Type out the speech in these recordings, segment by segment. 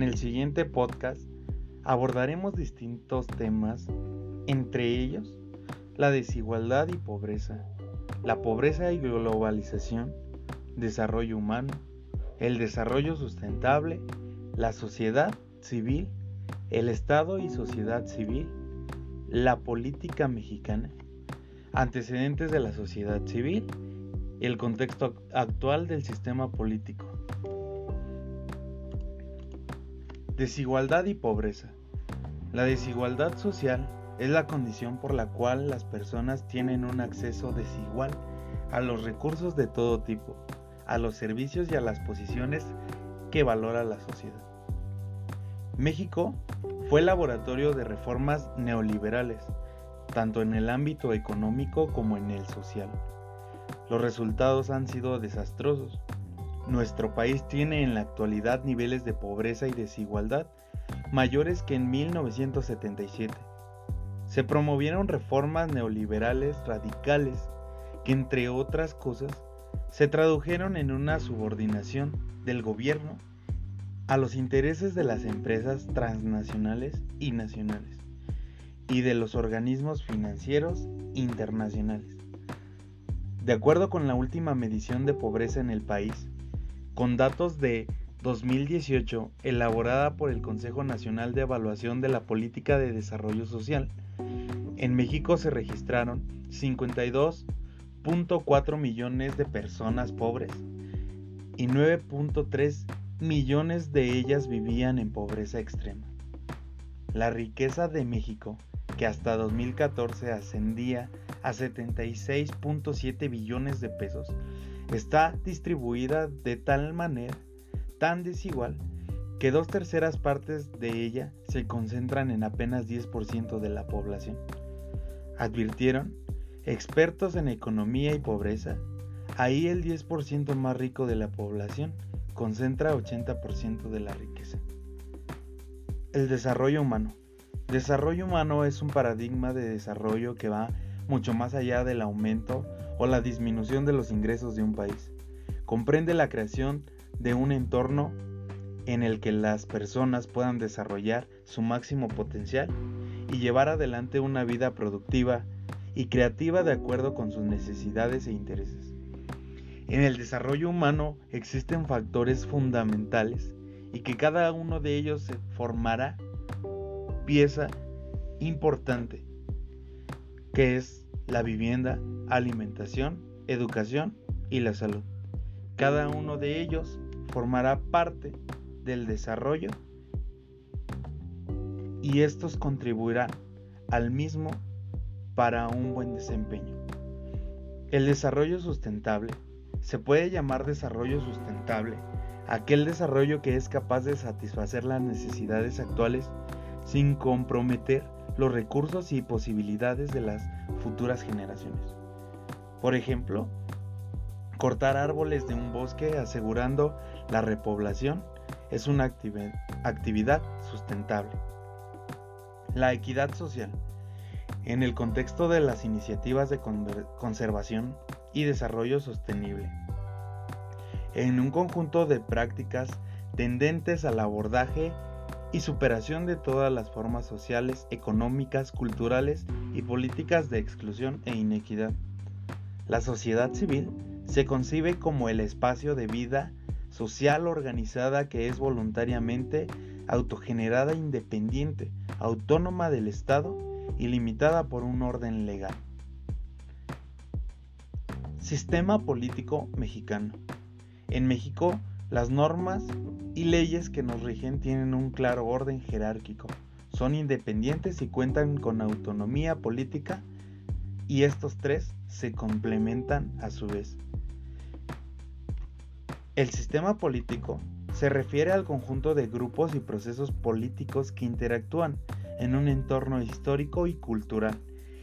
En el siguiente podcast abordaremos distintos temas, entre ellos la desigualdad y pobreza, la pobreza y globalización, desarrollo humano, el desarrollo sustentable, la sociedad civil, el Estado y sociedad civil, la política mexicana, antecedentes de la sociedad civil el contexto actual del sistema político. Desigualdad y pobreza. La desigualdad social es la condición por la cual las personas tienen un acceso desigual a los recursos de todo tipo, a los servicios y a las posiciones que valora la sociedad. México fue laboratorio de reformas neoliberales, tanto en el ámbito económico como en el social. Los resultados han sido desastrosos. Nuestro país tiene en la actualidad niveles de pobreza y desigualdad mayores que en 1977. Se promovieron reformas neoliberales radicales que, entre otras cosas, se tradujeron en una subordinación del gobierno a los intereses de las empresas transnacionales y nacionales y de los organismos financieros internacionales. De acuerdo con la última medición de pobreza en el país, con datos de 2018 elaborada por el Consejo Nacional de Evaluación de la Política de Desarrollo Social, en México se registraron 52.4 millones de personas pobres y 9.3 millones de ellas vivían en pobreza extrema. La riqueza de México, que hasta 2014 ascendía a 76.7 billones de pesos, está distribuida de tal manera tan desigual que dos terceras partes de ella se concentran en apenas 10% de la población. Advirtieron expertos en economía y pobreza, ahí el 10% más rico de la población concentra 80% de la riqueza. El desarrollo humano. Desarrollo humano es un paradigma de desarrollo que va mucho más allá del aumento o la disminución de los ingresos de un país. Comprende la creación de un entorno en el que las personas puedan desarrollar su máximo potencial y llevar adelante una vida productiva y creativa de acuerdo con sus necesidades e intereses. En el desarrollo humano existen factores fundamentales y que cada uno de ellos formará pieza importante, que es la vivienda, alimentación, educación y la salud. Cada uno de ellos formará parte del desarrollo y estos contribuirán al mismo para un buen desempeño. El desarrollo sustentable se puede llamar desarrollo sustentable aquel desarrollo que es capaz de satisfacer las necesidades actuales sin comprometer los recursos y posibilidades de las futuras generaciones. Por ejemplo, cortar árboles de un bosque asegurando la repoblación es una actividad sustentable. La equidad social. En el contexto de las iniciativas de conservación y desarrollo sostenible. En un conjunto de prácticas tendentes al abordaje y superación de todas las formas sociales, económicas, culturales y políticas de exclusión e inequidad. La sociedad civil se concibe como el espacio de vida social organizada que es voluntariamente autogenerada independiente, autónoma del Estado y limitada por un orden legal. Sistema político mexicano. En México, las normas y leyes que nos rigen tienen un claro orden jerárquico, son independientes y cuentan con autonomía política y estos tres se complementan a su vez. El sistema político se refiere al conjunto de grupos y procesos políticos que interactúan en un entorno histórico y cultural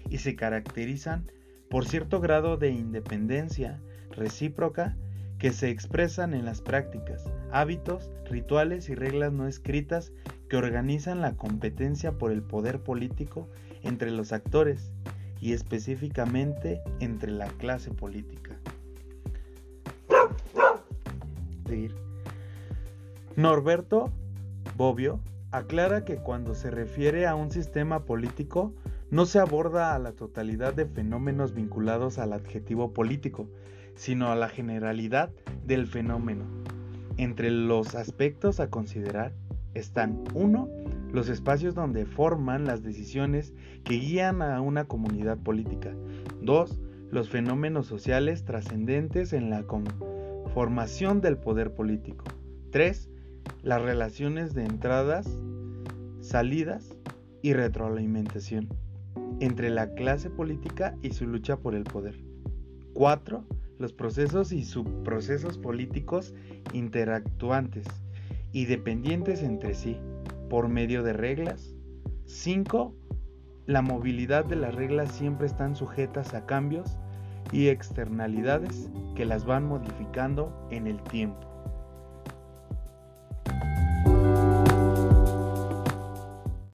y se caracterizan por cierto grado de independencia recíproca que se expresan en las prácticas, hábitos, rituales y reglas no escritas que organizan la competencia por el poder político entre los actores y específicamente entre la clase política. Norberto Bobbio aclara que cuando se refiere a un sistema político, no se aborda a la totalidad de fenómenos vinculados al adjetivo político, sino a la generalidad del fenómeno. Entre los aspectos a considerar están 1. Los espacios donde forman las decisiones que guían a una comunidad política. 2. Los fenómenos sociales trascendentes en la conformación del poder político. 3. Las relaciones de entradas, salidas y retroalimentación entre la clase política y su lucha por el poder. 4. Los procesos y subprocesos políticos interactuantes y dependientes entre sí por medio de reglas. 5. La movilidad de las reglas siempre están sujetas a cambios y externalidades que las van modificando en el tiempo.